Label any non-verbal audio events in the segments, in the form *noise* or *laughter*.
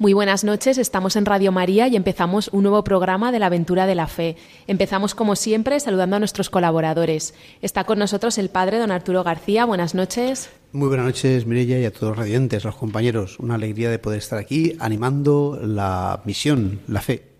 Muy buenas noches, estamos en Radio María y empezamos un nuevo programa de la aventura de la fe. Empezamos como siempre saludando a nuestros colaboradores. Está con nosotros el padre don Arturo García, buenas noches. Muy buenas noches Mirella y a todos los radiantes, los compañeros. Una alegría de poder estar aquí animando la misión, la fe.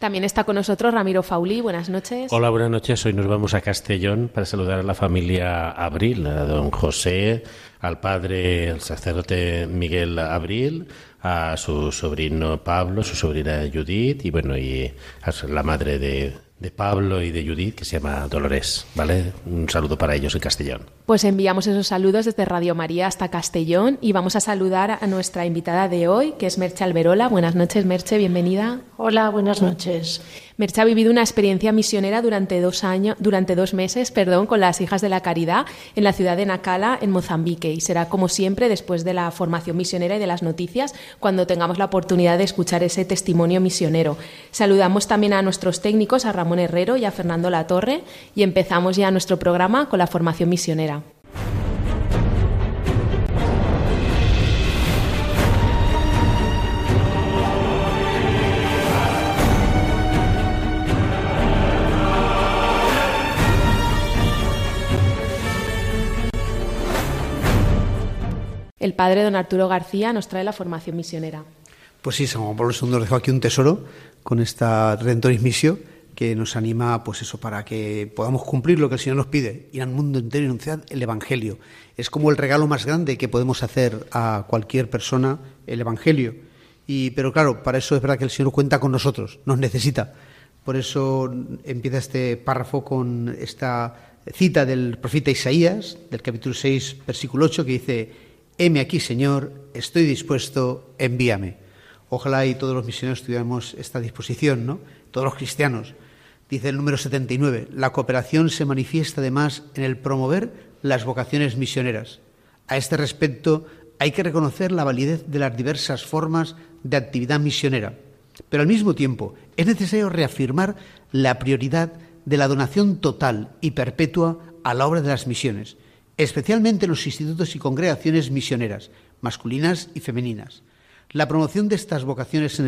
También está con nosotros Ramiro Fauli. Buenas noches. Hola, buenas noches. Hoy nos vamos a Castellón para saludar a la familia Abril, a don José, al padre, el sacerdote Miguel Abril, a su sobrino Pablo, su sobrina Judith y bueno, y a la madre de, de Pablo y de Judith que se llama Dolores, ¿vale? Un saludo para ellos en Castellón. Pues enviamos esos saludos desde Radio María hasta Castellón y vamos a saludar a nuestra invitada de hoy, que es Merche Alberola. Buenas noches, Merche, bienvenida. Hola, buenas noches. Merche ha vivido una experiencia misionera durante dos años, durante dos meses, perdón, con las Hijas de la Caridad en la ciudad de Nacala, en Mozambique, y será como siempre después de la formación misionera y de las noticias cuando tengamos la oportunidad de escuchar ese testimonio misionero. Saludamos también a nuestros técnicos, a Ramón Herrero y a Fernando Latorre, y empezamos ya nuestro programa con la formación misionera. El padre don Arturo García nos trae la formación misionera. Pues sí, San Juan Pablo II nos dejó aquí un tesoro con esta Redentoris Missio que nos anima, pues eso, para que podamos cumplir lo que el Señor nos pide, ir al mundo entero y anunciar el Evangelio. Es como el regalo más grande que podemos hacer a cualquier persona, el Evangelio. Y, pero claro, para eso es verdad que el Señor cuenta con nosotros, nos necesita. Por eso empieza este párrafo con esta cita del profeta Isaías, del capítulo 6, versículo 8, que dice, heme aquí, Señor, estoy dispuesto, envíame. Ojalá y todos los misioneros tuviéramos esta disposición, ¿no? Todos los cristianos. Dice el número 79, la cooperación se manifiesta además en el promover las vocaciones misioneras. A este respecto, hay que reconocer la validez de las diversas formas de actividad misionera, pero al mismo tiempo es necesario reafirmar la prioridad de la donación total y perpetua a la obra de las misiones, especialmente en los institutos y congregaciones misioneras, masculinas y femeninas. La promoción de estas vocaciones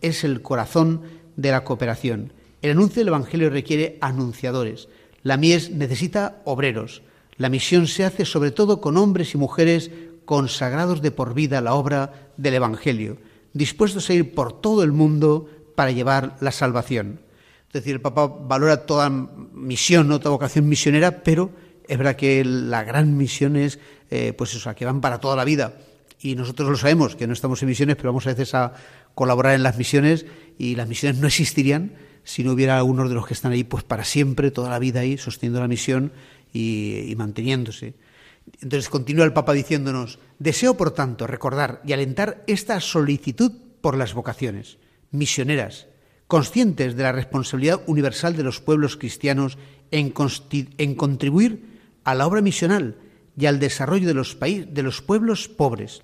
es el corazón de la cooperación el anuncio del Evangelio requiere anunciadores. La mies necesita obreros. La misión se hace sobre todo con hombres y mujeres consagrados de por vida a la obra del Evangelio, dispuestos a ir por todo el mundo para llevar la salvación. Es decir, el Papa valora toda misión, toda vocación misionera, pero es verdad que la gran misión es, eh, pues eso, que van para toda la vida. Y nosotros lo sabemos, que no estamos en misiones, pero vamos a veces a colaborar en las misiones y las misiones no existirían si no hubiera algunos de los que están ahí, pues para siempre, toda la vida ahí, sosteniendo la misión y, manteniéndose. Entonces continúa el Papa diciéndonos, deseo por tanto recordar y alentar esta solicitud por las vocaciones misioneras, conscientes de la responsabilidad universal de los pueblos cristianos en, en contribuir a la obra misional y al desarrollo de los, de los pueblos pobres.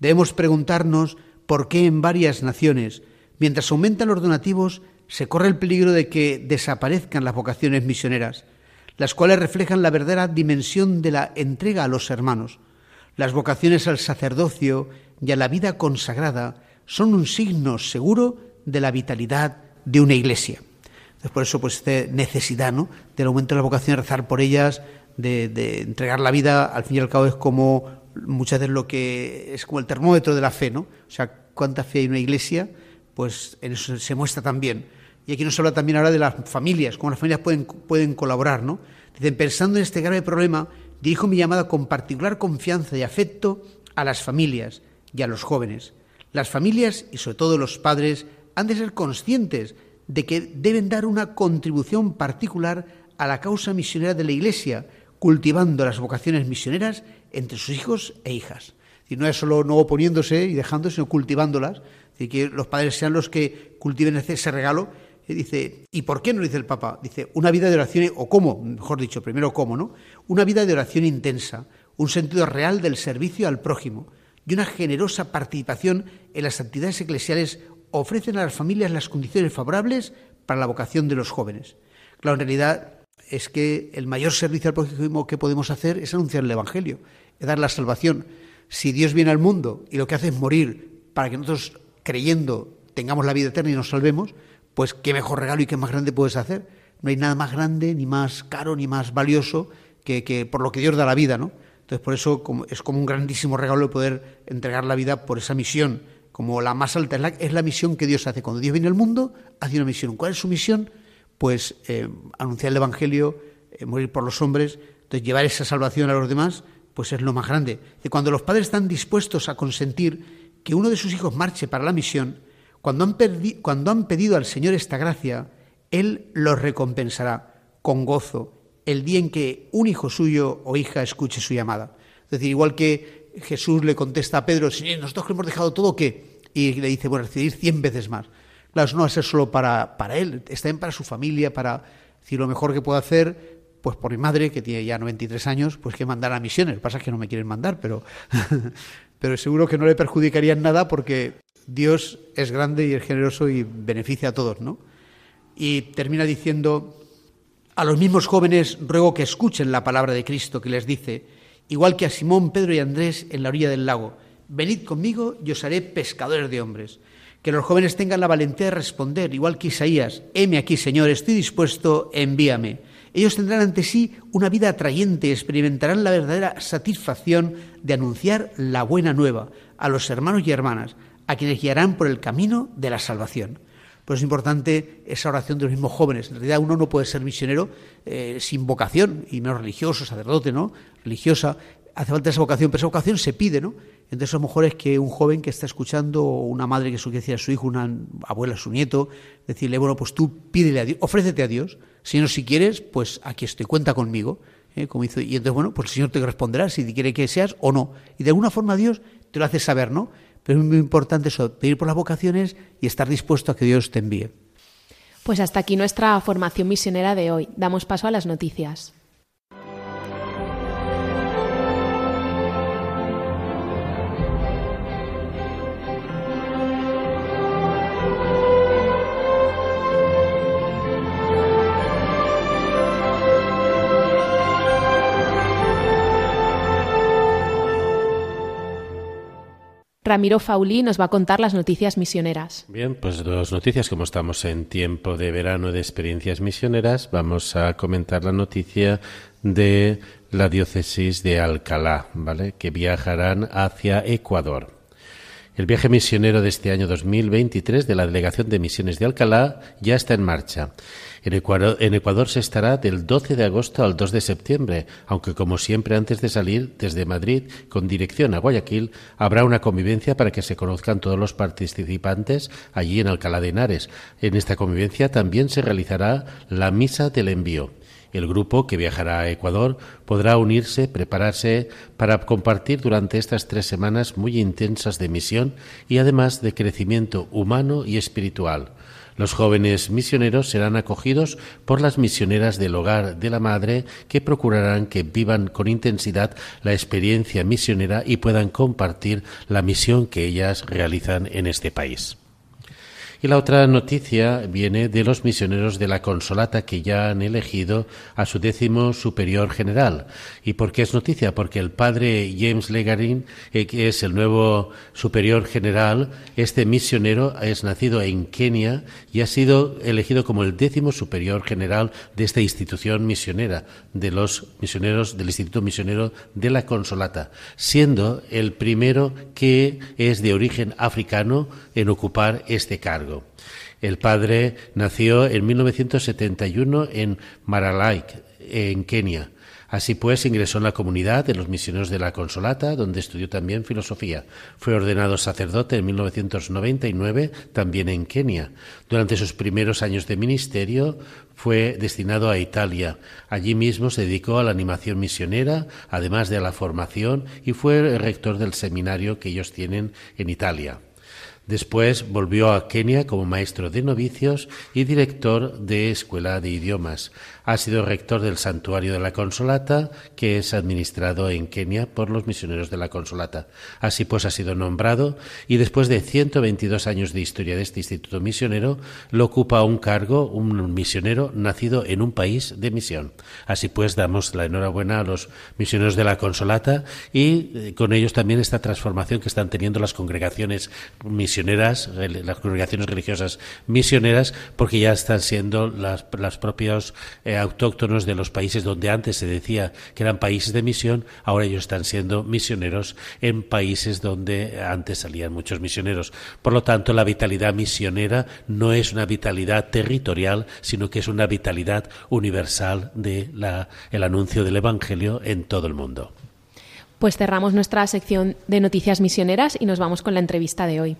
Debemos preguntarnos por qué en varias naciones, mientras aumentan los donativos, se corre el peligro de que desaparezcan las vocaciones misioneras, las cuales reflejan la verdadera dimensión de la entrega a los hermanos. Las vocaciones al sacerdocio y a la vida consagrada son un signo seguro de la vitalidad de una iglesia. por eso, pues, esta necesidad ¿no? del aumento de la vocación, rezar por ellas, de, entregar la vida, al fin y al cabo es como muchas veces lo que es como el termómetro de la fe, ¿no? O sea, cuánta fe hay en una iglesia, pues en eso se muestra también. Y aquí nos habla también ahora de las familias, cómo las familias pueden, pueden colaborar, ¿no? Dicen, pensando en este grave problema, dirijo mi llamada con particular confianza y afecto a las familias y a los jóvenes. Las familias y sobre todo los padres han de ser conscientes de que deben dar una contribución particular a la causa misionera de la Iglesia, cultivando las vocaciones misioneras entre sus hijos e hijas. Y no es solo no oponiéndose y dejándose, sino cultivándolas. Decir, que los padres sean los que cultiven ese regalo Y dice, ¿y por qué no dice el Papa? Dice, una vida de oración, o cómo, mejor dicho, primero cómo, ¿no? Una vida de oración intensa, un sentido real del servicio al prójimo y una generosa participación en las actividades eclesiales ofrecen a las familias las condiciones favorables para la vocación de los jóvenes. Claro, en realidad es que el mayor servicio al prójimo que podemos hacer es anunciar el Evangelio, es dar la salvación. Si Dios viene al mundo y lo que hace es morir para que nosotros, creyendo, tengamos la vida eterna y nos salvemos, pues qué mejor regalo y qué más grande puedes hacer. No hay nada más grande, ni más caro, ni más valioso que, por lo que Dios da la vida, ¿no? Entonces, por eso es como un grandísimo regalo poder entregar la vida por esa misión, como la más alta, es la, misión que Dios hace. Cuando Dios viene al mundo, hace una misión. ¿Cuál es su misión? Pues eh, anunciar el Evangelio, eh, morir por los hombres, entonces llevar esa salvación a los demás, pues es lo más grande. Y cuando los padres están dispuestos a consentir que uno de sus hijos marche para la misión, cuando han, cuando han pedido al Señor esta gracia, Él los recompensará con gozo el día en que un hijo suyo o hija escuche su llamada. Es decir, igual que Jesús le contesta a Pedro, Señor, nosotros que hemos dejado todo, ¿qué? Y le dice, bueno, recibir cien veces más. Eso no va a ser solo para, para él, está bien para su familia, para decir lo mejor que puedo hacer, pues por mi madre, que tiene ya 93 años, pues que mandar a misiones. Lo que pasa es que no me quieren mandar, pero, *laughs* pero seguro que no le perjudicarían nada porque Dios es grande y es generoso y beneficia a todos, ¿no? Y termina diciendo, a los mismos jóvenes ruego que escuchen la palabra de Cristo que les dice, igual que a Simón, Pedro y Andrés en la orilla del lago, venid conmigo y os haré pescadores de hombres. Que los jóvenes tengan la valentía de responder, igual que Isaías, heme aquí, Señor, estoy dispuesto, envíame. Ellos tendrán ante sí una vida atrayente, experimentarán la verdadera satisfacción de anunciar la buena nueva a los hermanos y hermanas, a quienes guiarán por el camino de la salvación. Pues es importante esa oración de los mismos jóvenes. En realidad uno no puede ser misionero eh, sin vocación, y menos religioso, sacerdote, ¿no? Religiosa. Hace falta esa vocación, pero esa vocación se pide, ¿no? Entonces a lo mejor es que un joven que está escuchando, una madre que decir a su hijo, una abuela a su nieto, decirle, bueno, pues tú pídele a Dios, ofrécete a Dios. Si no, si quieres, pues aquí estoy, cuenta conmigo. ¿eh? Como hizo, y entonces, bueno, pues el Señor te responderá si quiere que seas o no. Y de alguna forma Dios te lo hace saber, ¿no? Pero es muy importante eso, pedir por las vocaciones y estar dispuesto a que Dios te envíe. Pues hasta aquí nuestra formación misionera de hoy. Damos paso a las noticias. Ramiro Fauli nos va a contar las noticias misioneras. Bien, pues dos noticias. Como estamos en tiempo de verano de experiencias misioneras, vamos a comentar la noticia de la diócesis de Alcalá, ¿vale? Que viajarán hacia Ecuador. El viaje misionero de este año 2023 de la Delegación de Misiones de Alcalá ya está en marcha. En Ecuador, se estará del 12 de agosto al 2 de septiembre, aunque como siempre antes de salir desde Madrid con dirección a Guayaquil habrá una convivencia para que se conozcan todos los participantes allí en Alcalá de Henares. En esta convivencia también se realizará la misa del envío. El grupo que viajará a Ecuador podrá unirse, prepararse para compartir durante estas tres semanas muy intensas de misión y además de crecimiento humano y espiritual. Los jóvenes misioneros serán acogidos por las misioneras del hogar de la madre que procurarán que vivan con intensidad la experiencia misionera y puedan compartir la misión que ellas realizan en este país. Y la otra noticia viene de los misioneros de la Consolata que ya han elegido a su décimo superior general. ¿Y por qué es noticia? Porque el padre James Legarin, eh, que es el nuevo superior general, este misionero es nacido en Kenia y ha sido elegido como el décimo superior general de esta institución misionera, de los misioneros del Instituto Misionero de la Consolata, siendo el primero que es de origen africano en ocupar este cargo. El padre nació en 1971 en Maralaik, en Kenia. Así pues, ingresó en la comunidad de los misioneros de la Consolata, donde estudió también filosofía. Fue ordenado sacerdote en 1999, también en Kenia. Durante sus primeros años de ministerio fue destinado a Italia. Allí mismo se dedicó a la animación misionera, además de a la formación, y fue el rector del seminario que ellos tienen en Italia. Después volvió a Kenia como maestro de novicios y director de escuela de idiomas. Ha sido rector del Santuario de la Consolata, que es administrado en Kenia por los misioneros de la Consolata. Así pues ha sido nombrado y después de 122 años de historia de este instituto misionero, lo ocupa un cargo, un misionero nacido en un país de misión. Así pues damos la enhorabuena a los misioneros de la Consolata y eh, con ellos también esta transformación que están teniendo las congregaciones misioneras, las congregaciones religiosas misioneras, porque ya están siendo las, las propias eh, autóctonos de los países donde antes se decía que eran países de misión, ahora ellos están siendo misioneros en países donde antes salían muchos misioneros. Por lo tanto, la vitalidad misionera no es una vitalidad territorial, sino que es una vitalidad universal de el anuncio del Evangelio en todo el mundo. Pues cerramos nuestra sección de noticias misioneras y nos vamos con la entrevista de hoy.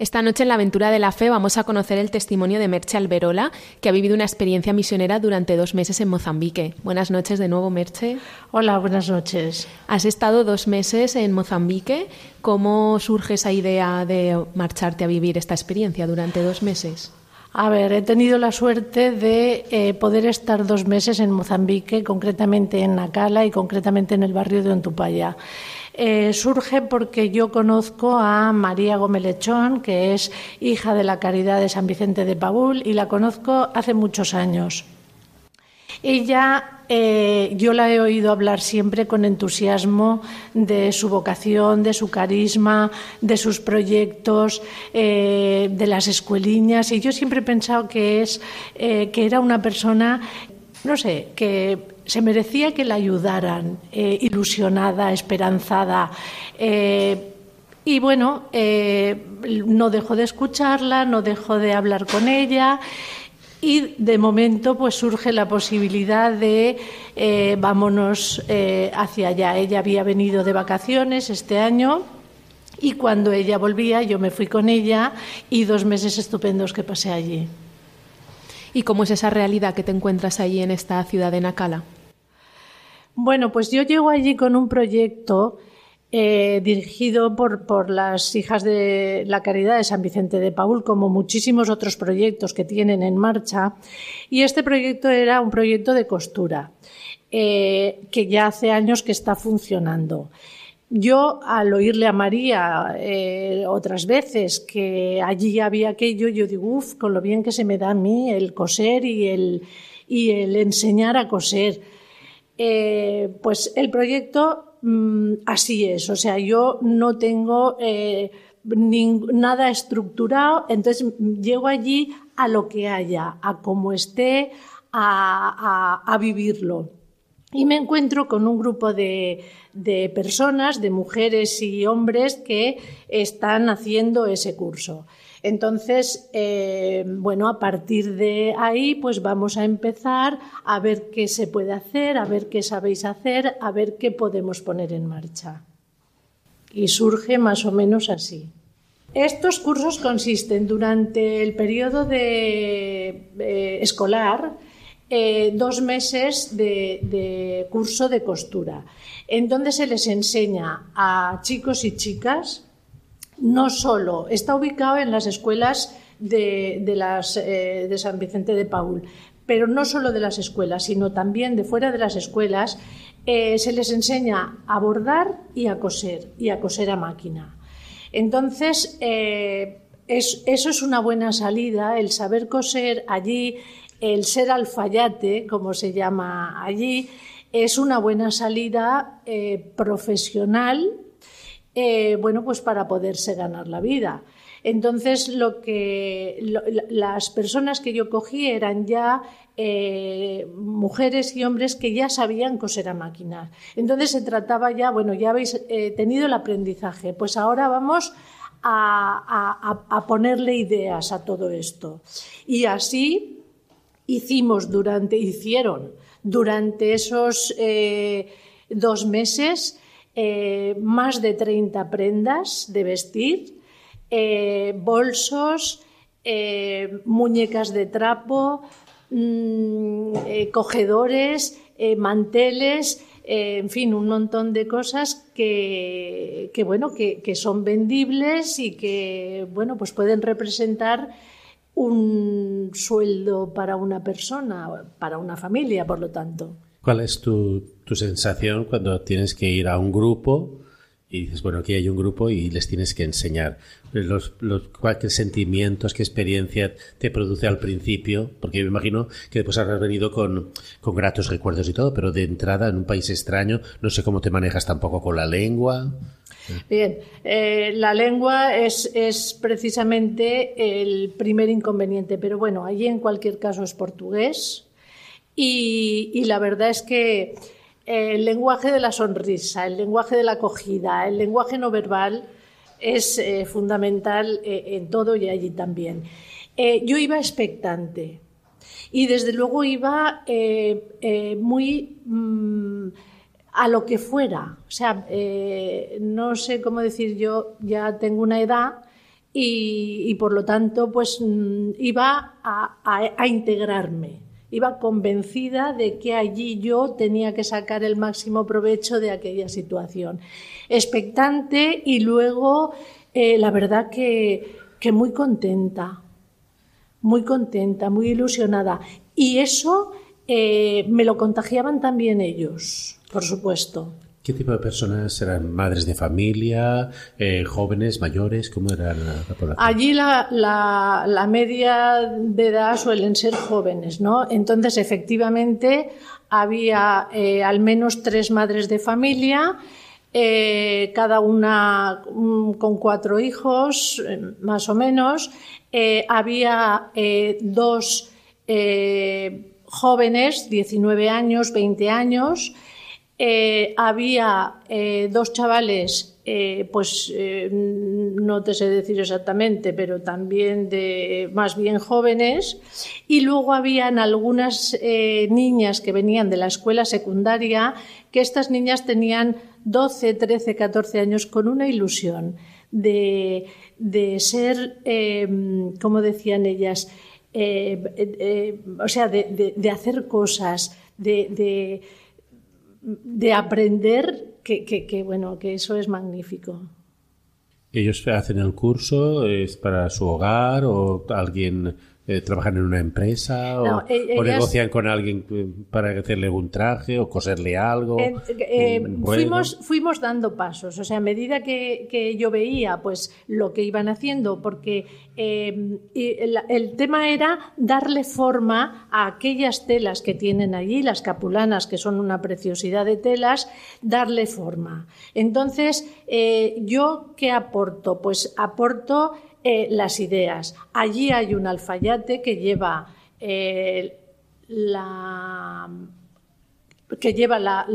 Esta noche en la aventura de la fe vamos a conocer el testimonio de Merche Alberola, que ha vivido una experiencia misionera durante dos meses en Mozambique. Buenas noches de nuevo, Merche. Hola, buenas noches. Has estado dos meses en Mozambique. ¿Cómo surge esa idea de marcharte a vivir esta experiencia durante dos meses? A ver, he tenido la suerte de eh, poder estar dos meses en Mozambique, concretamente en Nacala y concretamente en el barrio de Ontupaya. Eh, surge porque yo conozco a María Gómez Lechón, que es hija de la Caridad de San Vicente de Paúl, y la conozco hace muchos años. Ella, eh, yo la he oído hablar siempre con entusiasmo de su vocación, de su carisma, de sus proyectos, eh, de las escueliñas, y yo siempre he pensado que, es, que era una persona, no sé, que se merecía que la ayudaran, eh, ilusionada, esperanzada. Eh, y bueno, eh, no dejó de escucharla, no dejó de hablar con ella. Y de momento pues surge la posibilidad de vámonos hacia allá. Ella había venido de vacaciones este año y cuando ella volvía yo me fui con ella y dos meses estupendos que pasé allí. ¿Y cómo es esa realidad que te encuentras allí en esta ciudad de Nacala? Bueno, pues yo llego allí con un proyecto eh, dirigido por, las hijas de la Caridad de San Vicente de Paul, como muchísimos otros proyectos que tienen en marcha. Y este proyecto era un proyecto de costura, eh, que ya hace años que está funcionando. Yo, al oírle a María eh, otras veces que allí había aquello, yo digo, uff, con lo bien que se me da a mí el coser y el enseñar a coser. Eh, pues el proyecto mm, así es, o sea, yo no tengo eh, nada estructurado, entonces llego allí a lo que haya, a cómo esté, a, vivirlo. Y me encuentro con un grupo de, personas, de mujeres y hombres que están haciendo ese curso. Entonces, eh, bueno, a partir de ahí, pues vamos a empezar a ver qué se puede hacer, a ver qué sabéis hacer, a ver qué podemos poner en marcha. Y surge más o menos así. Estos cursos consisten durante el periodo de, eh, escolar, eh, dos meses de, curso de costura, en donde se les enseña a chicos y chicas, no solo, está ubicado en las escuelas de, las, eh, de San Vicente de Paul, pero no solo de las escuelas, sino también de fuera de las escuelas, se les enseña a bordar y a coser, y a coser a máquina. Entonces, eh, eso es una buena salida, el saber coser allí, el ser alfayate, como se llama allí, es una buena salida eh, profesional, eh, bueno, pues para poderse ganar la vida. Entonces, lo que las personas que yo cogí eran ya mujeres y hombres que ya sabían coser a máquina. Entonces se trataba ya, bueno, ya habéis tenido el aprendizaje, pues ahora vamos a, ponerle ideas a todo esto. Y así hicimos durante, hicieron durante esos eh, dos meses eh, más de 30 prendas de vestir, eh, bolsos, muñecas de trapo, mm, cogedores, manteles, en fin, un montón de cosas que, bueno, que, son vendibles y que, bueno, pues pueden representar un sueldo para una persona, para una familia, por lo tanto. ¿Cuál es tu, tu sensación cuando tienes que ir a un grupo y dices, bueno, aquí hay un grupo y les tienes que enseñar los, los qué sentimientos, qué experiencia te produce al principio, porque yo me imagino que después habrás venido con, con gratos recuerdos y todo, pero de entrada en un país extraño, no sé cómo te manejas tampoco con la lengua. Bien, eh, la lengua es, es, precisamente el primer inconveniente, pero bueno, allí en cualquier caso es portugués y, y la verdad es que el lenguaje de la sonrisa, el lenguaje de la acogida, el lenguaje no verbal es eh, fundamental eh, en todo y allí también. Eh, yo iba expectante y desde luego iba muy mm, a lo que fuera. O sea, no sé cómo decir, yo ya tengo una edad y, por lo tanto pues mm, iba a integrarme iba convencida de que allí yo tenía que sacar el máximo provecho de aquella situación. Expectante y luego, eh, la verdad que, muy contenta, muy contenta, muy ilusionada. Y eso eh, me lo contagiaban también ellos, por supuesto. ¿Qué tipo de personas eran? ¿Madres de familia? Eh, ¿Jóvenes? ¿Mayores? ¿Cómo era la, población? Allí la, la, media de edad suelen ser jóvenes, ¿no? Entonces, efectivamente, había eh, al menos tres madres de familia, eh, cada una mm, con cuatro hijos, más o menos. había dos jóvenes, 19 años, 20 años, eh, había eh, dos chavales, eh, pues no te sé decir exactamente, pero también de más bien jóvenes, y luego habían algunas niñas que venían de la escuela secundaria, que estas niñas tenían 12, 13, 14 años con una ilusión de, ser, como decían ellas, o sea, de, hacer cosas, de de aprender que, bueno, que eso es magnífico. ¿Ellos hacen el curso? ¿Es para su hogar o alguien eh, trabajan en una empresa o, e- negocian con alguien eh, para hacerle un traje o coserle algo. fuimos, fuimos dando pasos, o sea, a medida que, que yo veía pues lo que iban haciendo, porque el, el, tema era darle forma a aquellas telas que tienen allí, las capulanas, que son una preciosidad de telas, darle forma. Entonces, ¿yo qué aporto? Pues aporto eh, las ideas. Allí hay un alfayate que lleva eh, que lleva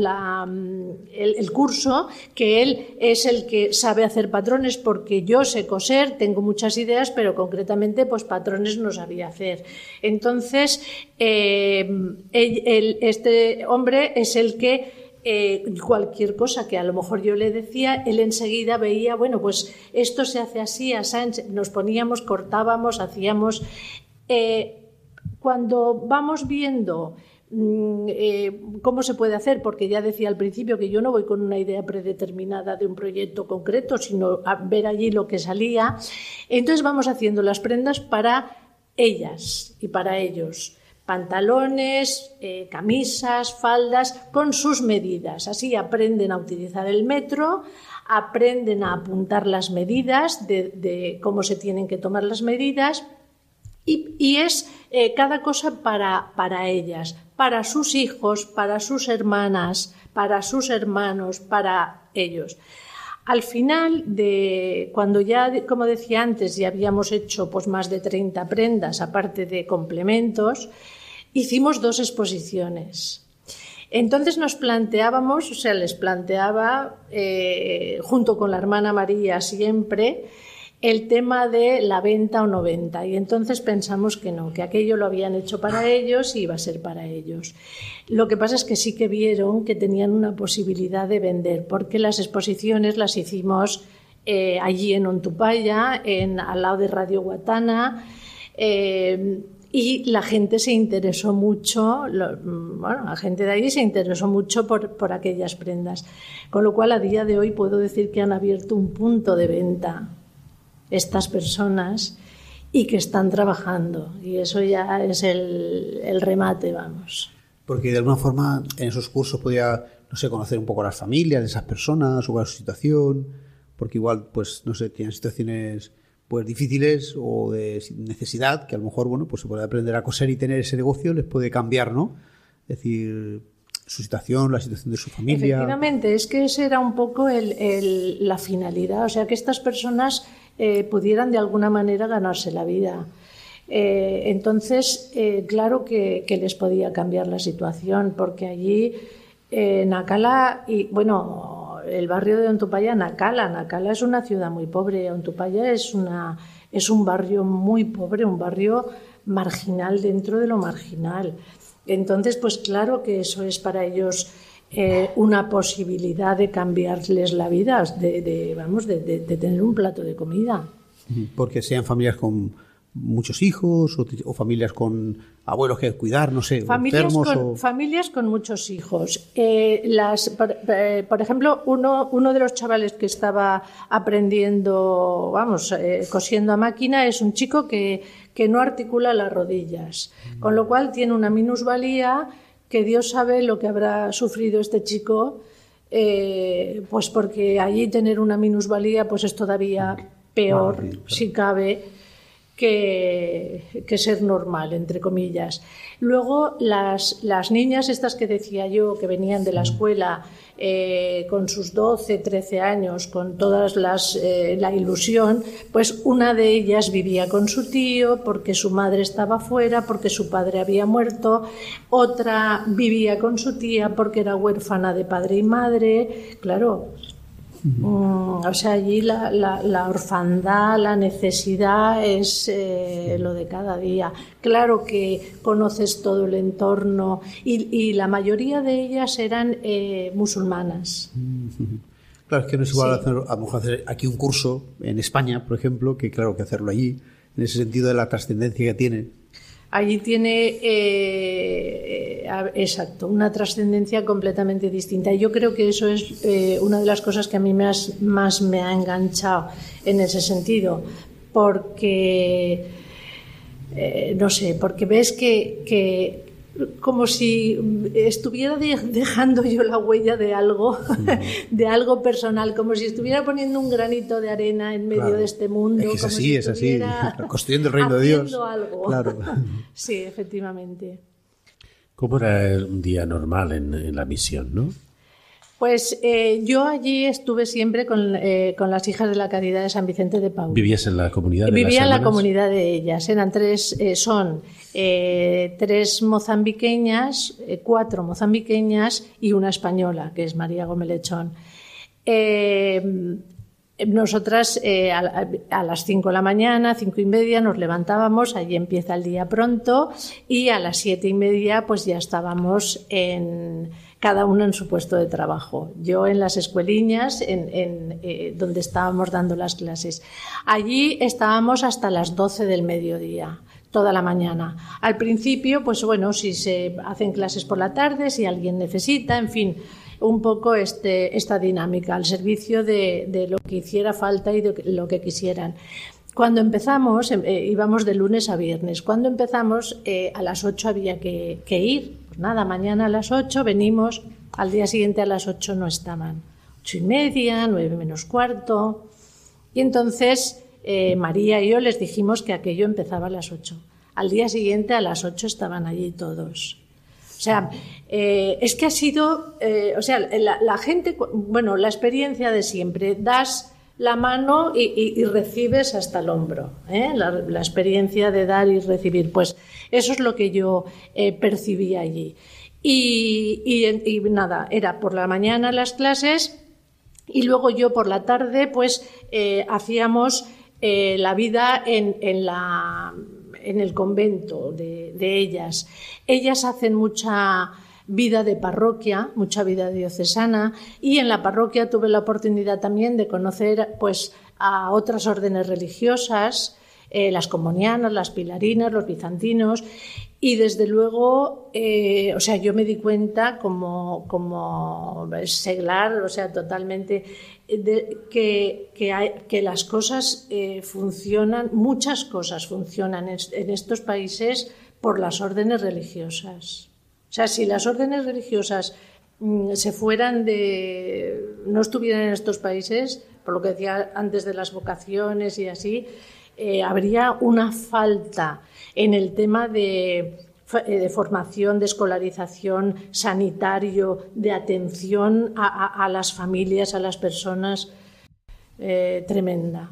el, curso, que él es el que sabe hacer patrones porque yo sé coser, tengo muchas ideas, pero concretamente pues patrones no sabía hacer. Entonces, eh, este hombre es el que eh, cualquier cosa que a lo mejor yo le decía, él enseguida veía, bueno, pues esto se hace así, a nos poníamos, cortábamos, hacíamos. Eh, cuando vamos viendo mm, eh, cómo se puede hacer, porque ya decía al principio que yo no voy con una idea predeterminada de un proyecto concreto, sino ver allí lo que salía, entonces vamos haciendo las prendas para ellas y para ellos pantalones, eh, camisas, faldas, con sus medidas. Así aprenden a utilizar el metro, aprenden a apuntar las medidas de, cómo se tienen que tomar las medidas y, es eh, cada cosa para, para ellas, para sus hijos, para sus hermanas, para sus hermanos, para ellos. Al final de cuando ya, como decía antes, ya habíamos hecho pues más de 30 prendas, aparte de complementos, hicimos dos exposiciones. Entonces nos planteábamos, o sea, les planteaba, eh, junto con la hermana María siempre, el tema de la venta o no venta. Y entonces pensamos que no, que aquello lo habían hecho para ellos y iba a ser para ellos. Lo que pasa es que sí que vieron que tenían una posibilidad de vender, porque las exposiciones las hicimos eh, allí en Ontupaya, en, al lado de Radio Guatana. Eh, y la gente se interesó mucho, bueno, la gente de ahí se interesó mucho por, por, aquellas prendas. Con lo cual, a día de hoy puedo decir que han abierto un punto de venta estas personas y que están trabajando. Y eso ya es el, remate, vamos. Porque de alguna forma en esos cursos podía, no sé, conocer un poco las familias de esas personas, su situación, porque igual, pues, no sé, tienen situaciones pues difíciles o de necesidad que a lo mejor bueno pues se puede aprender a coser y tener ese negocio les puede cambiar no es decir su situación la situación de su familia. Efectivamente es que esa era un poco el, la finalidad o sea que estas personas eh, pudieran de alguna manera ganarse la vida. Eh, entonces eh, claro que, les podía cambiar la situación porque allí en Acala y bueno el barrio de Ontupaya, Nacala. Nacala es una ciudad muy pobre. Ontupaya es, una, es un barrio muy pobre, un barrio marginal dentro de lo marginal. Entonces, pues claro que eso es para ellos eh, una posibilidad de cambiarles la vida, de, vamos, de, de, tener un plato de comida. Porque sean familias con muchos hijos o, familias con abuelos que cuidar, no sé, familias con, familias con muchos hijos. Eh, las, eh, por, ejemplo, uno, uno de los chavales que estaba aprendiendo, vamos, eh, cosiendo a máquina es un chico que, que no articula las rodillas, con lo cual tiene una minusvalía que Dios sabe lo que habrá sufrido este chico, pues porque allí tener una minusvalía pues es todavía peor, si cabe que, ser normal, entre comillas. Luego, las, las, niñas estas que decía yo, que venían de la escuela eh, con sus 12, 13 años, con todas las eh, la ilusión, pues una de ellas vivía con su tío porque su madre estaba fuera, porque su padre había muerto, otra vivía con su tía porque era huérfana de padre y madre. Claro, Mm, o sea, allí la, la, orfandad, la necesidad es eh, lo de cada día. Claro que conoces todo el entorno y, la mayoría de ellas eran eh, musulmanas. *laughs* Claro, es que no es igual hacer, a lo mejor hacer aquí un curso en España, por ejemplo, que claro que hacerlo allí, en ese sentido de la trascendencia que tiene allí tiene, eh, exacto, una trascendencia completamente distinta. Yo creo que eso es eh, una de las cosas que a mí más, más me ha enganchado en ese sentido, porque eh, no sé, porque ves que, que como si estuviera dejando yo la huella de algo, de algo personal, como si estuviera poniendo un granito de arena en medio de este mundo. Es, como así, si es así, *laughs* construyendo el reino de Dios. Algo. Claro. Sí, efectivamente. ¿Cómo era un día normal en, en la misión, no? Pues eh, yo allí estuve siempre con, eh, con, las hijas de la Caridad de San Vicente de Paúl. ¿Vivías en la comunidad de Vivía las en la comunidad de ellas. Eran tres, eh, son tres mozambiqueñas, cuatro mozambiqueñas y una española, que es María Gomelechón. Eh, nosotras a, a, las cinco de la mañana, cinco y media, nos levantábamos, allí empieza el día pronto, y a las siete y media pues ya estábamos en cada uno en su puesto de trabajo. Yo en las escueliñas, en, eh, donde estábamos dando las clases. Allí estábamos hasta las 12 del mediodía, toda la mañana. Al principio, pues bueno, si se hacen clases por la tarde, si alguien necesita, en fin, un poco este, esta dinámica al servicio de, lo que hiciera falta y de lo que quisieran. Cuando empezamos, eh, íbamos de lunes a viernes. Cuando empezamos, eh, a las 8 había que ir. Nada, mañana a las 8 venimos, al día siguiente a las 8 no estaban. 8 y media, 9 menos cuarto. Y entonces eh, María y yo les dijimos que aquello empezaba a las 8. Al día siguiente a las 8 estaban allí todos. O sea, eh, es que ha sido, eh, o sea, la, la, gente, bueno, la experiencia de siempre, das la mano y, recibes hasta el hombro, ¿eh? la, experiencia de dar y recibir, pues eso es lo que yo eh, percibí allí. Y, nada, era por la mañana las clases y luego yo por la tarde, pues eh, hacíamos la vida en, en la en el convento de, ellas. Ellas hacen mucha vida de parroquia, mucha vida diocesana, y en la parroquia tuve la oportunidad también de conocer pues, a otras órdenes religiosas, eh, las comonianas, las pilarinas, los bizantinos, y desde luego, eh, o sea, yo me di cuenta como, como seglar, o sea, totalmente, de, que, que, las cosas eh, funcionan, muchas cosas funcionan en, estos países por las órdenes religiosas. O sea, si las órdenes religiosas mmm, se fueran de. no estuvieran en estos países, por lo que decía antes de las vocaciones y así, eh, habría una falta en el tema de, de, formación, de escolarización, sanitario, de atención a, las familias, a las personas, eh, tremenda.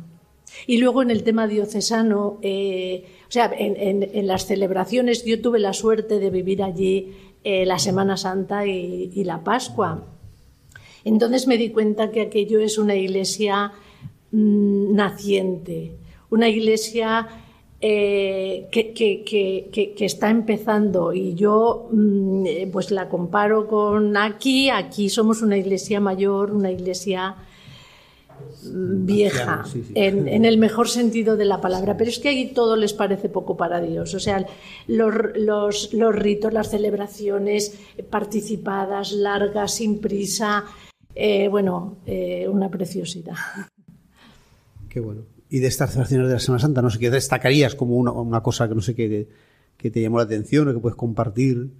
Y luego en el tema diocesano, eh, o sea, en, las celebraciones, yo tuve la suerte de vivir allí eh, la Semana Santa y, la Pascua. Entonces me di cuenta que aquello es una iglesia mmm, naciente, una iglesia eh, que, que, está empezando y yo mmm, pues la comparo con aquí, aquí somos una iglesia mayor, una iglesia vieja, sí, sí. En, en, el mejor sentido de la palabra, pero es que ahí todo les parece poco para Dios. O sea, los, los, los ritos, las celebraciones participadas, largas, sin prisa, eh, bueno, eh, una preciosidad. Qué bueno. Y de estas celebraciones de la Semana Santa, no sé qué destacarías como una, una cosa que no sé qué que te llamó la atención o que puedes compartir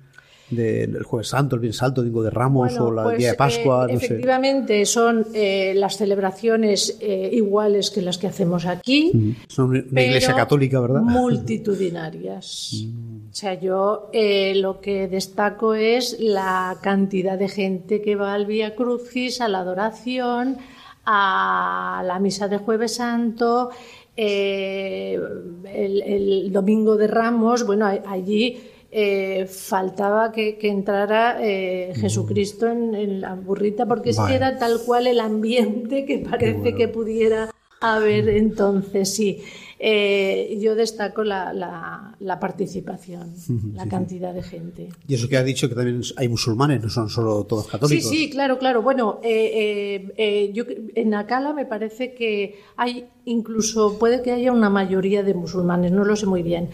del Jueves Santo, el Bien Santo, Domingo de Ramos bueno, o la pues, Día de Pascua. Eh, no efectivamente, sé. son eh, las celebraciones eh, iguales que las que hacemos aquí. Mm. Son una iglesia católica, ¿verdad? Multitudinarias. Mm. O sea, yo eh, lo que destaco es la cantidad de gente que va al Vía Crucis, a la adoración, a la misa de Jueves Santo. El, el, domingo de Ramos, bueno, allí eh, faltaba que, que entrara eh, Jesucristo en, en, la burrita, porque es que era tal cual el ambiente que parece bueno. que pudiera haber entonces, sí. Eh, yo destaco la, la, la participación, la cantidad sí. de gente. Y eso que ha dicho que también hay musulmanes, no son solo todos católicos. Sí, sí, claro, claro. Bueno, eh, eh, yo, en Akala me parece que hay incluso, puede que haya una mayoría de musulmanes, no lo sé muy bien,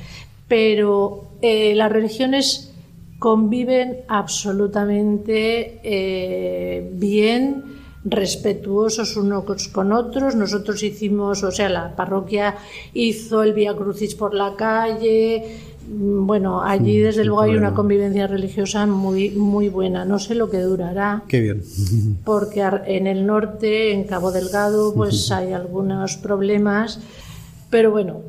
pero eh, las religiones conviven absolutamente eh, bien, respetuosos unos con otros. Nosotros hicimos, o sea, la parroquia hizo el Vía Crucis por la calle. Mm, Bueno, allí Mm, desde luego hay una convivencia religiosa muy, muy buena. No sé lo que durará, Qué bien. *laughs* porque en el norte, en Cabo Delgado, pues *laughs* hay algunos problemas. Pero bueno,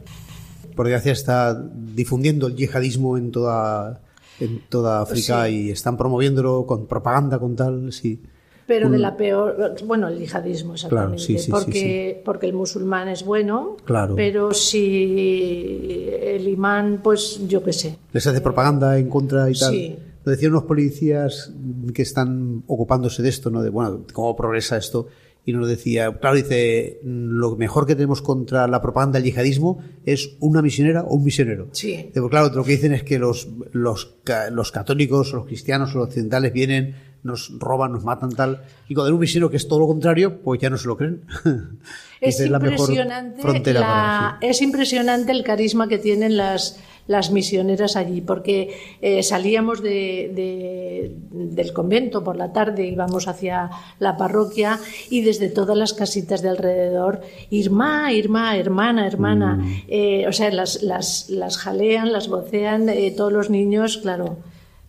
Por desgracia está difundiendo el yihadismo en toda, en toda África Sí. y están promoviéndolo con propaganda, con tal, sí. pero de Un- la peor, bueno, el yihadismo exactamente, sí, sí, sí, porque, porque el musulmán es bueno, Claro. pero si el imán, pues yo qué sé. Les hace propaganda en contra y tal. Sí. Lo decían unos policías que están ocupándose de esto, ¿no? De, bueno, cómo progresa esto. Y nos decía, claro, dice, lo mejor que tenemos contra la propaganda del yihadismo es una misionera o un misionero. Sí. Pues claro, lo que dicen es que los, los, los católicos, los cristianos, los occidentales vienen, nos roban, nos matan, tal. Y cuando hay un misionero que es todo lo contrario, pues ya no se lo creen. *laughs* Es Dice, la mejor impresionante, frontera la- para- es impresionante el carisma que tienen las, las misioneras allí, porque eh, salíamos de, de- del convento por la tarde, íbamos hacia la parroquia y desde todas las casitas de alrededor, Irma, Irma, hermana, hermana, Mm. eh, o sea, las, las, las jalean, las vocean, eh, todos los niños, claro,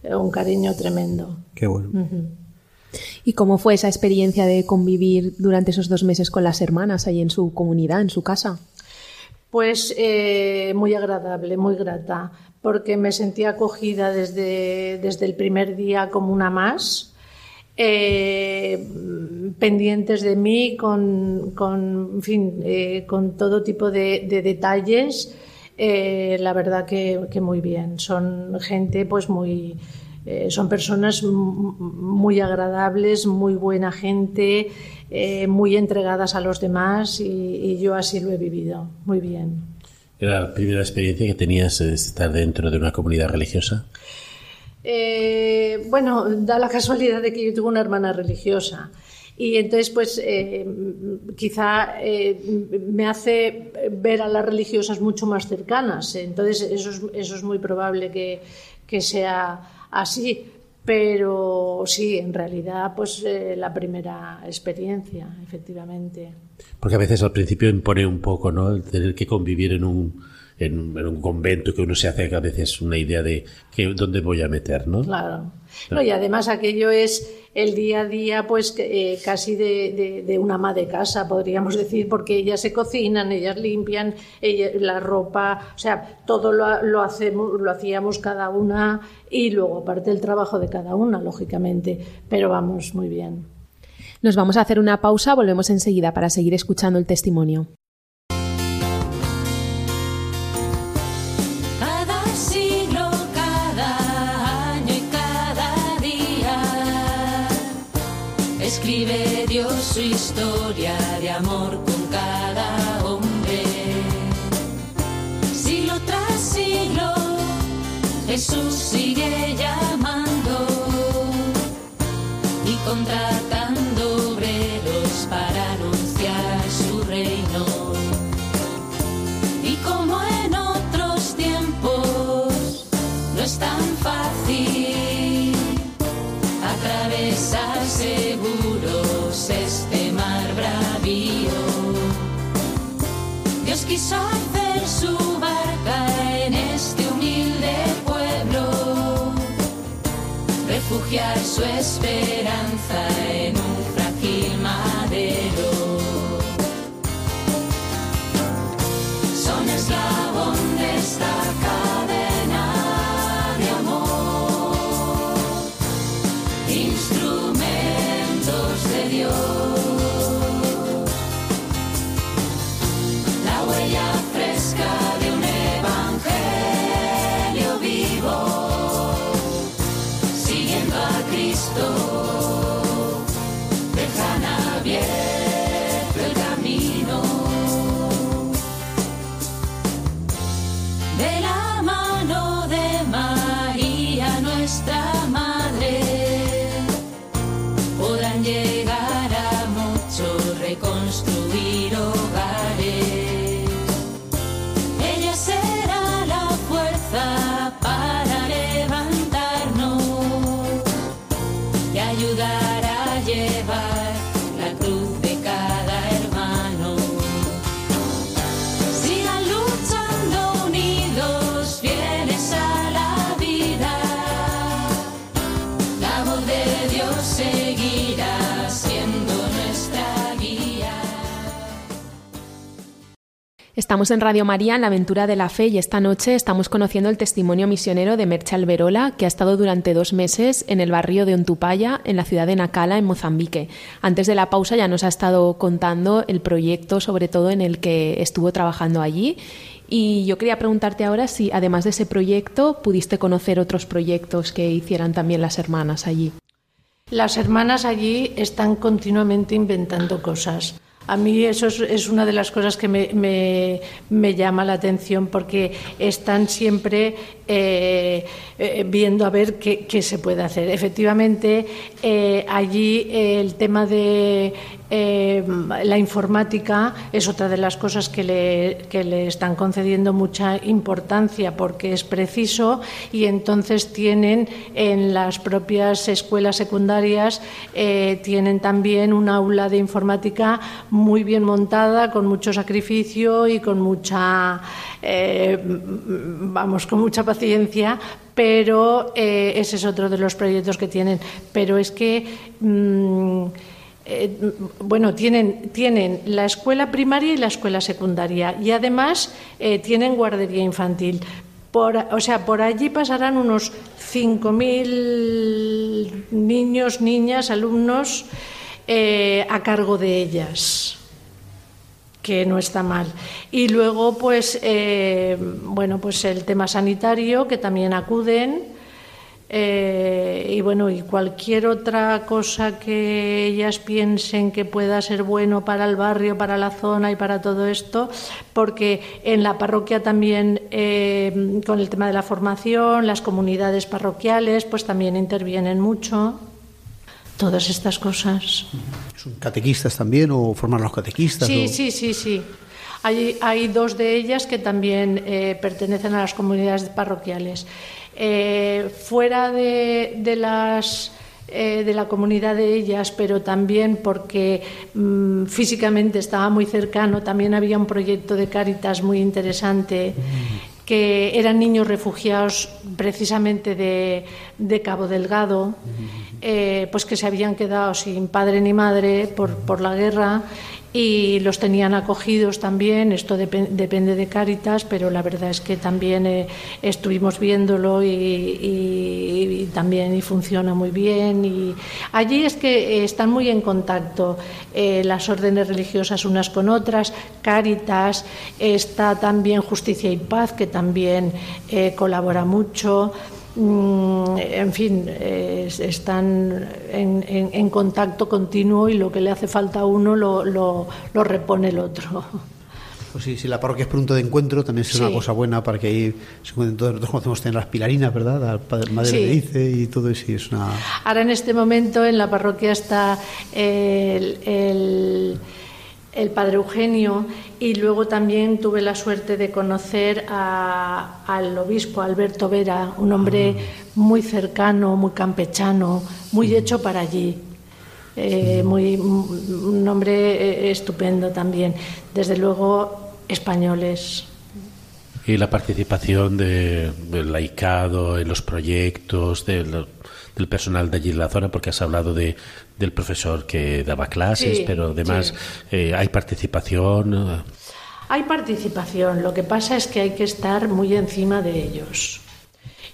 eh, un cariño tremendo. Qué bueno. ¿Y cómo fue esa experiencia de convivir durante esos dos meses con las hermanas ahí en su comunidad, en su casa? Pues eh, muy agradable, muy grata, porque me sentía acogida desde, desde el primer día como una más, eh, pendientes de mí, con, con, fin, eh, con todo tipo de, de detalles. La verdad que, que muy bien. Son gente, pues muy. Eh, son personas muy agradables, muy buena gente, eh, muy entregadas a los demás y, y yo así lo he vivido. Muy bien. ¿Era la primera experiencia que tenías de estar dentro de una comunidad religiosa? Eh, bueno, da la casualidad de que yo tuve una hermana religiosa y entonces pues eh, quizá eh, me hace ver a las religiosas mucho más cercanas. Entonces eso es, eso es muy probable que, que sea así. Pero sí, en realidad, pues eh, la primera experiencia, efectivamente. Porque a veces al principio impone un poco, ¿no? El tener que convivir en un, en, un- en un convento que uno se hace a veces una idea de que, dónde voy a meter, ¿no? Claro. No, y además aquello es el día a día, pues eh, casi de, una ama de casa, podríamos decir, porque ellas se cocinan, ellas limpian, la ropa, o sea, todo lo, lo hacemos, lo hacíamos cada una y luego aparte el trabajo de cada una, lógicamente. Pero vamos, muy bien. Nos vamos a hacer una pausa, volvemos enseguida para seguir escuchando el testimonio. Historia de amor con cada hombre. Siglo tras siglo, Jesús sigue llamando y contratando space. Estamos en Radio María en la aventura de la fe y esta noche estamos conociendo el testimonio misionero de Merche Alberola, que ha estado durante dos meses en el barrio de Ontupaya, en la ciudad de Nacala, en Mozambique. Antes de la pausa ya nos ha estado contando el proyecto, sobre todo en el que estuvo trabajando allí. Y yo quería preguntarte ahora si, además de ese proyecto, pudiste conocer otros proyectos que hicieran también las hermanas allí. Las hermanas allí están continuamente inventando cosas. A mí eso es, una de las cosas que me, llama la atención porque están siempre eh, eh, viendo a ver qué, se puede hacer. Efectivamente, eh, allí el tema de la informática es otra de las cosas que le, que le, están concediendo mucha importancia porque es preciso y entonces tienen en las propias escuelas secundarias tienen también un aula de informática muy bien montada, con mucho sacrificio y con mucha, eh, vamos, con mucha paciencia, pero eh, ese es otro de los proyectos que tienen. Pero es que. Mm, eh, bueno, tienen, tienen la escuela primaria y la escuela secundaria y además tienen guardería infantil. Por, o sea, por allí pasarán unos 5.000 niños, niñas, alumnos a cargo de ellas que no está mal. Y luego, pues, eh, bueno, pues el tema sanitario, que también acuden. Eh, y bueno, y cualquier otra cosa que ellas piensen que pueda ser bueno para el barrio, para la zona y para todo esto, porque en la parroquia también, eh, con el tema de la formación, las comunidades parroquiales, pues también intervienen mucho todas estas cosas. ¿Son catequistas también o forman los catequistas? Sí, sí, sí, sí. Hay, hay, dos de ellas que también eh, pertenecen a las comunidades parroquiales. Eh, fuera de, de las eh, de la comunidad de ellas, pero también porque mm, físicamente estaba muy cercano, también había un proyecto de Cáritas muy interesante que eran niños refugiados precisamente de, de Cabo Delgado eh, pues que se habían quedado sin padre ni madre por, por la guerra y los tenían acogidos también. Esto depende de Cáritas, pero la verdad es que también eh, estuvimos viéndolo y, también y funciona muy bien. Y allí es que eh, están muy en contacto las órdenes religiosas unas con otras. Cáritas está también Justicia y Paz, que también colabora mucho. Mm, en fin, están en, contacto continuo y lo que le hace falta a uno lo, lo, repone el otro. Pues sí, si la parroquia es punto de encuentro, también es una cosa buena para que ahí se encuentren todos. Nosotros conocemos tener las pilarinas, ¿verdad? La madre le dice y todo eso. es una... Ahora en este momento en la parroquia está el el padre Eugenio y luego también tuve la suerte de conocer al obispo Alberto Vera, un hombre muy cercano, muy campechano, muy hecho para allí. Eh, muy, un hombre eh, estupendo también. Desde luego, españoles. Y la participación del laicado en los proyectos, de del personal de allí en la zona, porque has hablado de, del profesor que daba clases, pero además eh, hay participación. Hay participación, lo que pasa es que hay que estar muy encima de ellos.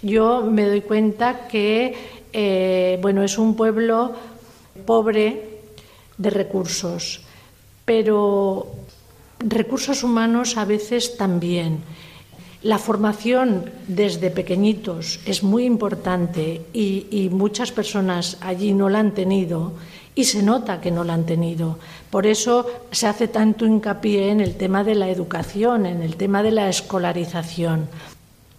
Yo me doy cuenta que, eh, bueno, es un pueblo pobre de recursos, pero recursos humanos a veces también. La formación desde pequeñitos es muy importante y, muchas personas allí no la han tenido y se nota que no la han tenido. Por eso se hace tanto hincapié en el tema de la educación, en el tema de la escolarización.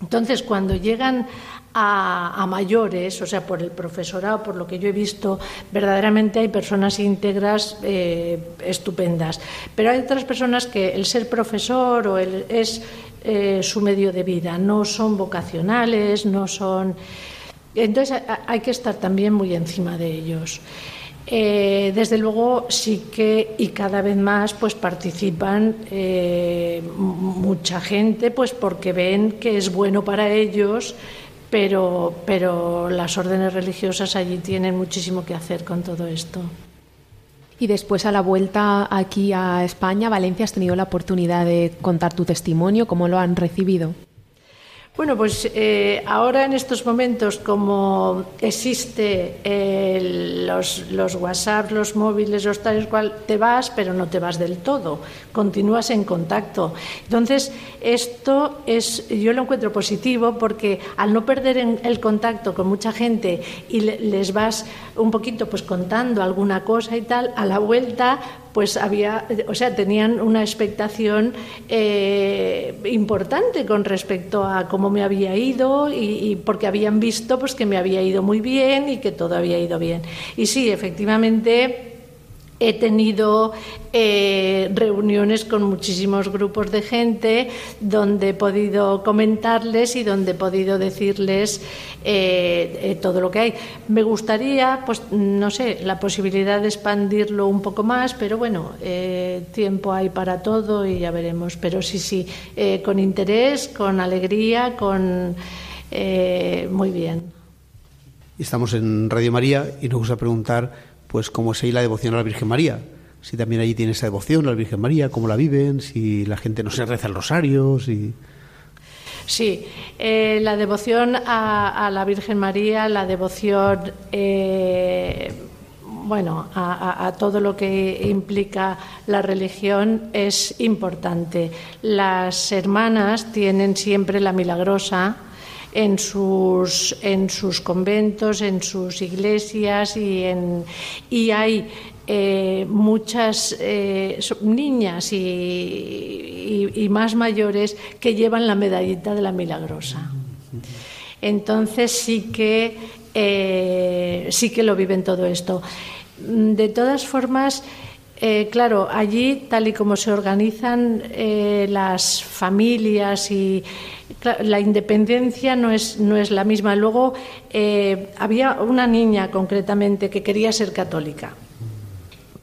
Entonces, cuando llegan a, mayores, o sea, por el profesorado, por lo que yo he visto, verdaderamente hay personas íntegras eh, estupendas. Pero hay otras personas que el ser profesor o el es eh, su medio de vida, no son vocacionales, no son... Entonces hay que estar también muy encima de ellos. Eh, desde luego sí que y cada vez más pues participan mucha gente pues porque ven que es bueno para ellos pero, pero las órdenes religiosas allí tienen muchísimo que hacer con todo esto. Y después a la vuelta aquí a España, Valencia, has tenido la oportunidad de contar tu testimonio, ¿cómo lo han recibido? Bueno, pues eh, ahora en estos momentos, como existe eh, los, los, WhatsApp, los móviles, los tales cual, te vas, pero no te vas del todo, continúas en contacto. Entonces, esto es, yo lo encuentro positivo porque al no perder el contacto con mucha gente y les vas un poquito pues contando alguna cosa y tal, a la vuelta pues había, o sea, tenían una expectación eh, importante con respecto a cómo me había ido y, porque habían visto pues que me había ido muy bien y que todo había ido bien. Y sí, efectivamente He tenido eh, reuniones con muchísimos grupos de gente donde he podido comentarles y donde he podido decirles eh, eh, todo lo que hay. Me gustaría, pues no sé, la posibilidad de expandirlo un poco más, pero bueno, tiempo hay para todo y ya veremos. Pero sí, sí, con interés, con alegría, con muy bien. Estamos en Radio María y nos gusta preguntar pues cómo ahí la devoción a la Virgen María. Si también allí tiene esa devoción a la Virgen María, cómo la viven, si la gente no se reza el rosario. Sí, eh, la devoción a, la Virgen María, la devoción, eh, bueno, a, todo lo que implica la religión es importante. Las hermanas tienen siempre la milagrosa, en sus, en sus conventos, en sus iglesias y, en, y hay eh, muchas eh, niñas y, y, más mayores que llevan la medallita de la milagrosa. Entonces sí que, eh, sí que lo viven todo esto. De todas formas, claro, allí, tal y como se organizan las familias y la independencia no es, no es la misma. Luego, eh, había una niña concretamente que quería ser católica,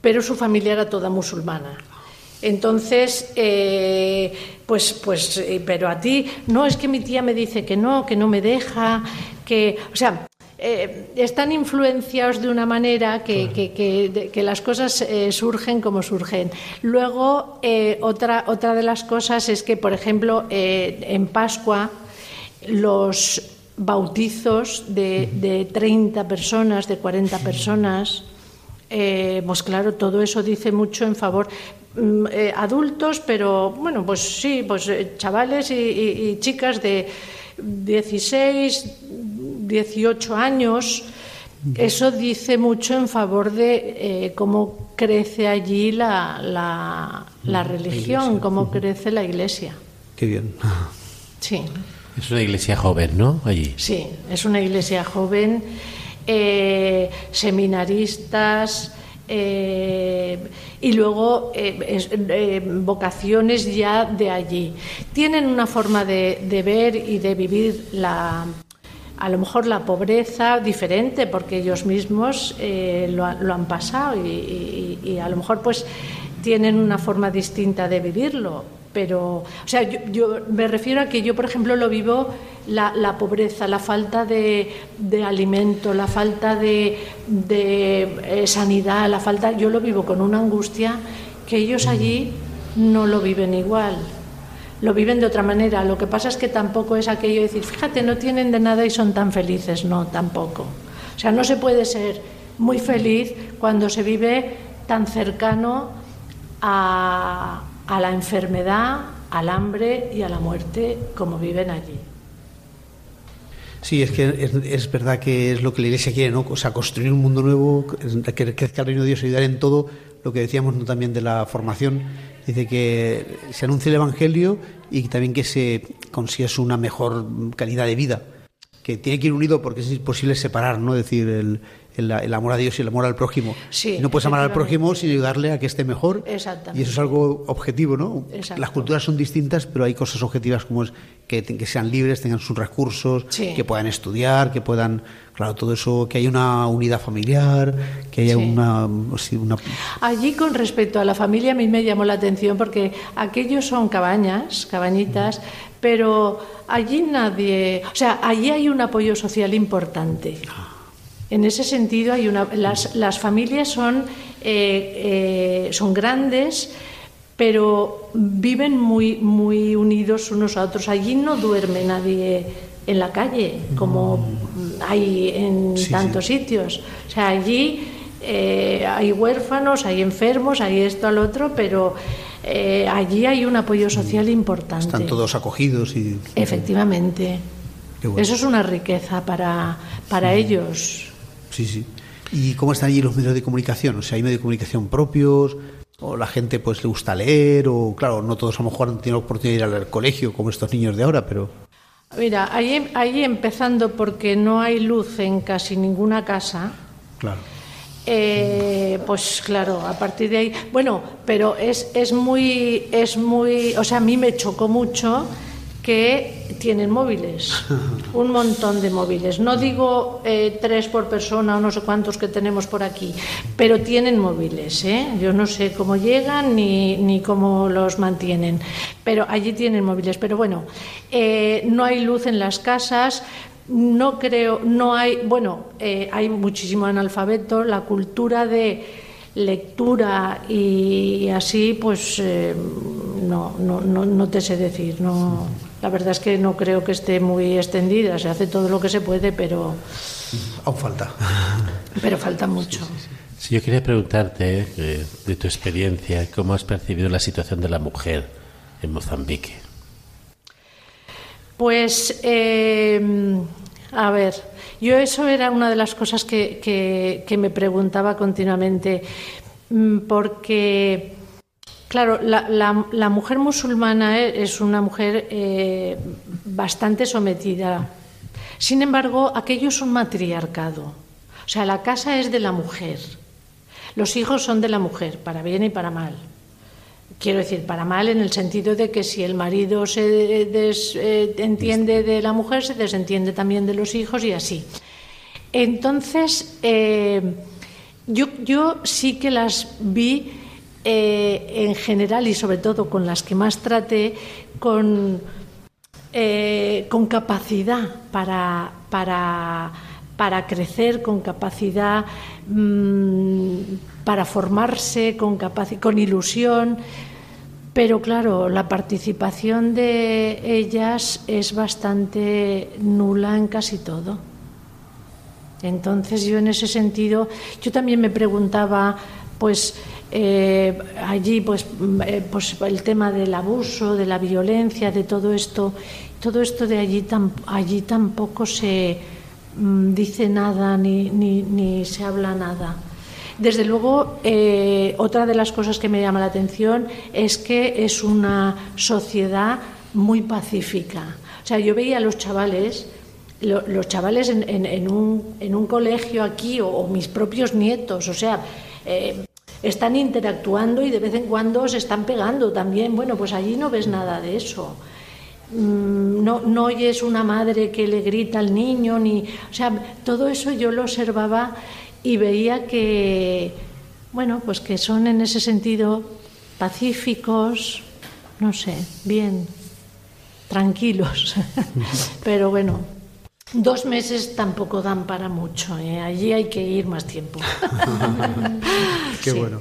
pero su familia era toda musulmana. Entonces, pues, pues, pero a ti, no, es que mi tía me dice que no, que no me deja, que, o sea, eh, están influenciados de una manera que, que, las cosas eh, surgen como surgen. Luego, eh, otra, otra de las cosas es que, por ejemplo, en Pascua, los bautizos de, de 30 personas, de 40 personas, pues claro, todo eso dice mucho en favor. Mm, adultos, pero bueno, pues sí, pues chavales y, y chicas de 16, 18 años, eso dice mucho en favor de eh, cómo crece allí la, la, religión, cómo crece la iglesia. Qué bien. *laughs* Sí. Es una iglesia joven, ¿no? Allí. Sí, es una iglesia joven, eh, seminaristas. Eh, y luego vocaciones ya de allí. Tienen una forma de, de ver y de vivir la, a lo mejor la pobreza diferente porque ellos mismos eh, lo, han pasado y, a lo mejor pues tienen una forma distinta de vivirlo. Pero o sea yo, me refiero a que yo por ejemplo lo vivo la, pobreza la falta de, alimento la falta de, de eh, sanidad la falta yo lo vivo con una angustia que ellos allí no lo viven igual lo viven de otra manera. Lo que pasa es que tampoco es aquello de decir, fíjate, no tienen de nada y son tan felices. No, tampoco. O sea, no se puede ser muy feliz cuando se vive tan cercano a, la enfermedad, al hambre y a la muerte como viven allí. Sí, es que es, verdad que es lo que la Iglesia quiere, ¿no? O sea, construir un mundo nuevo, que crezca el reino de Dios, ayudar en todo lo que decíamos también de la formación Dice que se anuncie el Evangelio y también que se consiga una mejor calidad de vida, que tiene que ir unido porque es imposible separar, ¿no? Es decir, el, el, amor a Dios y el amor al prójimo. no puedes amar al prójimo sin ayudarle a que esté mejor. Y eso es algo objetivo, ¿no? Las culturas son distintas, pero hay cosas objetivas como es que, que sean libres, tengan sus recursos, que puedan estudiar, que puedan Claro, todo eso, que haya una unidad familiar, que haya una, una, Allí con respecto a la familia a mí me llamó la atención porque aquellos son cabañas, cabañitas, pero allí nadie, o sea, allí hay un apoyo social importante. En ese sentido hay una, las, las familias son eh, eh, son grandes, pero viven muy, muy unidos unos a otros. Allí no duerme nadie en la calle, como hay en tantos sitios. O sea, allí eh, hay huérfanos, hay enfermos, hay esto al otro, pero allí hay un apoyo social importante. Están todos acogidos y... Efectivamente. Eso es una riqueza para, para ellos. Sí, sí. ¿Y cómo están allí los medios de comunicación? O sea, ¿hay medios de comunicación propios? ¿O la gente pues le gusta leer? O claro, no todos a lo mejor han tenido la oportunidad de ir al colegio como estos niños de ahora, pero... Mira, ahí, ahí empezando porque no hay luz en casi ninguna casa. Claro. Eh, pues claro, a partir de ahí, bueno, pero es, es muy, es muy, o sea, a mí me chocó mucho que tienen móviles, *laughs* un montón de móviles. No digo eh, tres por persona o no sé cuántos que tenemos por aquí, pero tienen móviles. ¿eh? Yo no sé cómo llegan ni, ni cómo los mantienen, pero allí tienen móviles. Pero bueno, eh, no hay luz en las casas. No creo, no hay, bueno, hay muchísimo analfabeto, la cultura de lectura y así, pues no, no, no, no, te sé decir. No, la verdad es que no creo que esté muy extendida, se hace todo lo que se puede, pero... Aún falta. *laughs* Pero falta mucho. Sí, yo quería preguntarte, eh, de tu experiencia, ¿cómo has percibido la situación de la mujer en Mozambique? Pues, eh, a ver, yo eso era una de las cosas que, que me preguntaba continuamente, mm, porque Claro, la, mujer musulmana e, es una mujer eh, bastante sometida. Sin embargo, aquello es un matriarcado. O sea, la casa es de la mujer. Los hijos son de la mujer, para bien y para mal. Quiero decir, para mal en el sentido de que si el marido se eh, entiende de la mujer, se desentiende también de los hijos y así. Entonces, eh, yo, yo sí que las vi eh, en general y sobre todo con las que más traté, con, eh, con capacidad para, para, para, crecer, con capacidad mm, para formarse, con, con ilusión. Pero claro, la participación de ellas es bastante nula en casi todo. Entonces yo en ese sentido, yo también me preguntaba, pues eh, allí pues, eh, pues el tema del abuso, de la violencia, de todo esto, todo esto de allí, allí tampoco se mm, dice nada ni, ni, se habla nada. Desde luego, eh, otra de las cosas que me llama la atención es que es una sociedad muy pacífica. O sea, yo veía a los chavales, los chavales en, un, en, un, colegio aquí o, mis propios nietos, o sea, están interactuando y de vez en cuando se están pegando también. Bueno, pues allí no ves nada de eso. Mm, no, no oyes una madre que le grita al niño, ni. O sea, todo eso yo lo observaba y veía que, bueno, pues que son en ese sentido pacíficos, no sé, bien, tranquilos. *laughs* Pero bueno, Dos meses tampoco dan para mucho, ¿eh? allí hay que ir más tiempo. *laughs* Qué bueno.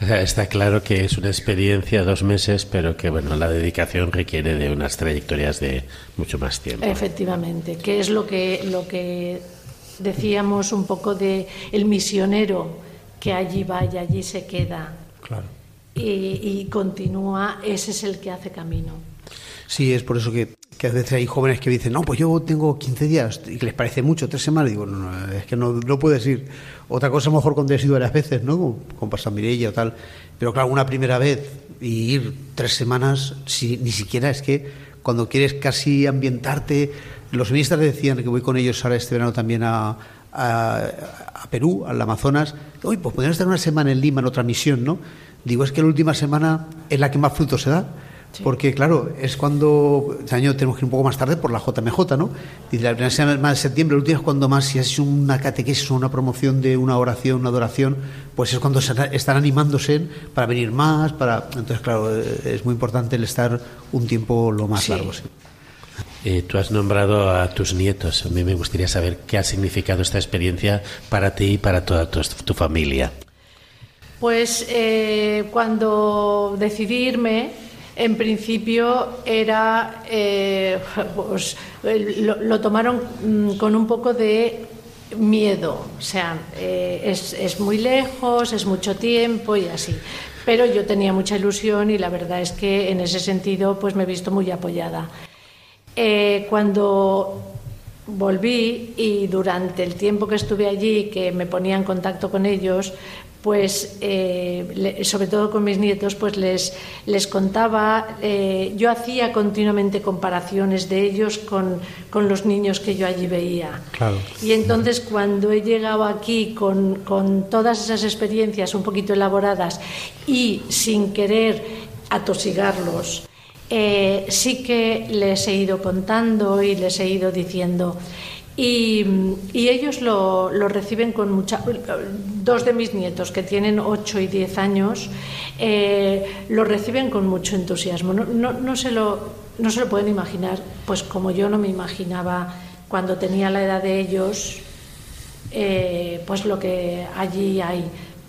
Está claro que es una experiencia dos meses, pero que bueno, la dedicación requiere de unas trayectorias de mucho más tiempo. Efectivamente, que es lo que lo que decíamos un poco de el misionero que allí va y allí se queda. Claro. Y, y continúa, ese es el que hace camino. Sí, es por eso que que a veces hay jóvenes que dicen, no, pues yo tengo 15 días y que les parece mucho, tres semanas. Digo, no, no es que no, no, puedes ir. Otra cosa, mejor cuando has ido varias veces, ¿no? Con, con Pastor Mirella o tal. Pero claro, una primera vez y ir tres semanas, si, ni siquiera es que cuando quieres casi ambientarte. Los ministros decían que voy con ellos ahora este verano también a, a, a Perú, al Amazonas. Uy, pues podríamos estar una semana en Lima en otra misión, ¿no? Digo, es que la última semana es la que más fruto se da porque, claro, es cuando. Este año tenemos que ir un poco más tarde por la JMJ, ¿no? Dice la primera semana de septiembre, el último es cuando más, si es una catequesis o una promoción de una oración, una adoración, pues es cuando están animándose para venir más, para. Entonces, claro, es muy importante el estar un tiempo lo más largo. Sí. Eh, tú has nombrado a tus nietos. A mí me gustaría saber qué ha significado esta experiencia para ti y para toda tu familia. Pues eh, cuando decidí irme, en principio era, eh, pues, lo, tomaron mm, con un poco de miedo, o sea, eh, es, es, muy lejos, es mucho tiempo y así. Pero yo tenía mucha ilusión y la verdad es que en ese sentido pues me he visto muy apoyada. Eh, cuando volví y durante el tiempo que estuve allí, que me ponía en contacto con ellos, pues eh, sobre todo con mis nietos, pues les, les contaba, eh, yo hacía continuamente comparaciones de ellos con, con, los niños que yo allí veía. Claro. Y entonces cuando he llegado aquí con, con todas esas experiencias un poquito elaboradas y sin querer atosigarlos, eh, sí que les he ido contando y les he ido diciendo, y, ellos lo, lo, reciben con mucha... Dos de mis nietos, que tienen 8 y 10 años, eh, lo reciben con mucho entusiasmo. No, no, no, se lo, no se lo pueden imaginar, pues como yo no me imaginaba cuando tenía la edad de ellos, eh, pues lo que allí hay.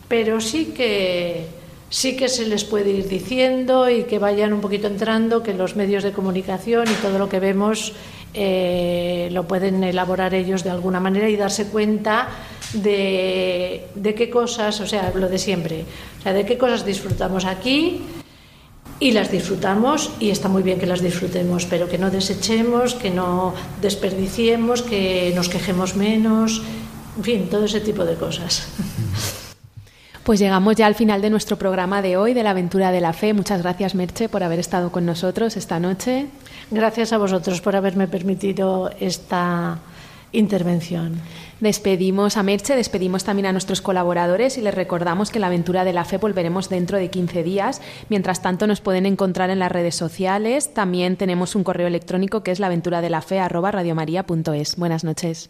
Pero sí que, sí que se les puede ir diciendo y que vayan un poquito entrando, que los medios de comunicación y todo lo que vemos eh, lo pueden elaborar ellos de alguna manera y darse cuenta de, de, qué cosas, o sea, lo de siempre, o sea, de qué cosas disfrutamos aquí y las disfrutamos y está muy bien que las disfrutemos, pero que no desechemos, que no desperdiciemos, que nos quejemos menos, en fin, todo ese tipo de cosas. Pues llegamos ya al final de nuestro programa de hoy, de la aventura de la fe. Muchas gracias, Merche, por haber estado con nosotros esta noche. Gracias a vosotros por haberme permitido esta intervención. Despedimos a Merche, despedimos también a nuestros colaboradores y les recordamos que la aventura de la fe volveremos dentro de 15 días. Mientras tanto, nos pueden encontrar en las redes sociales. También tenemos un correo electrónico que es laventuradelafe.es. Buenas noches.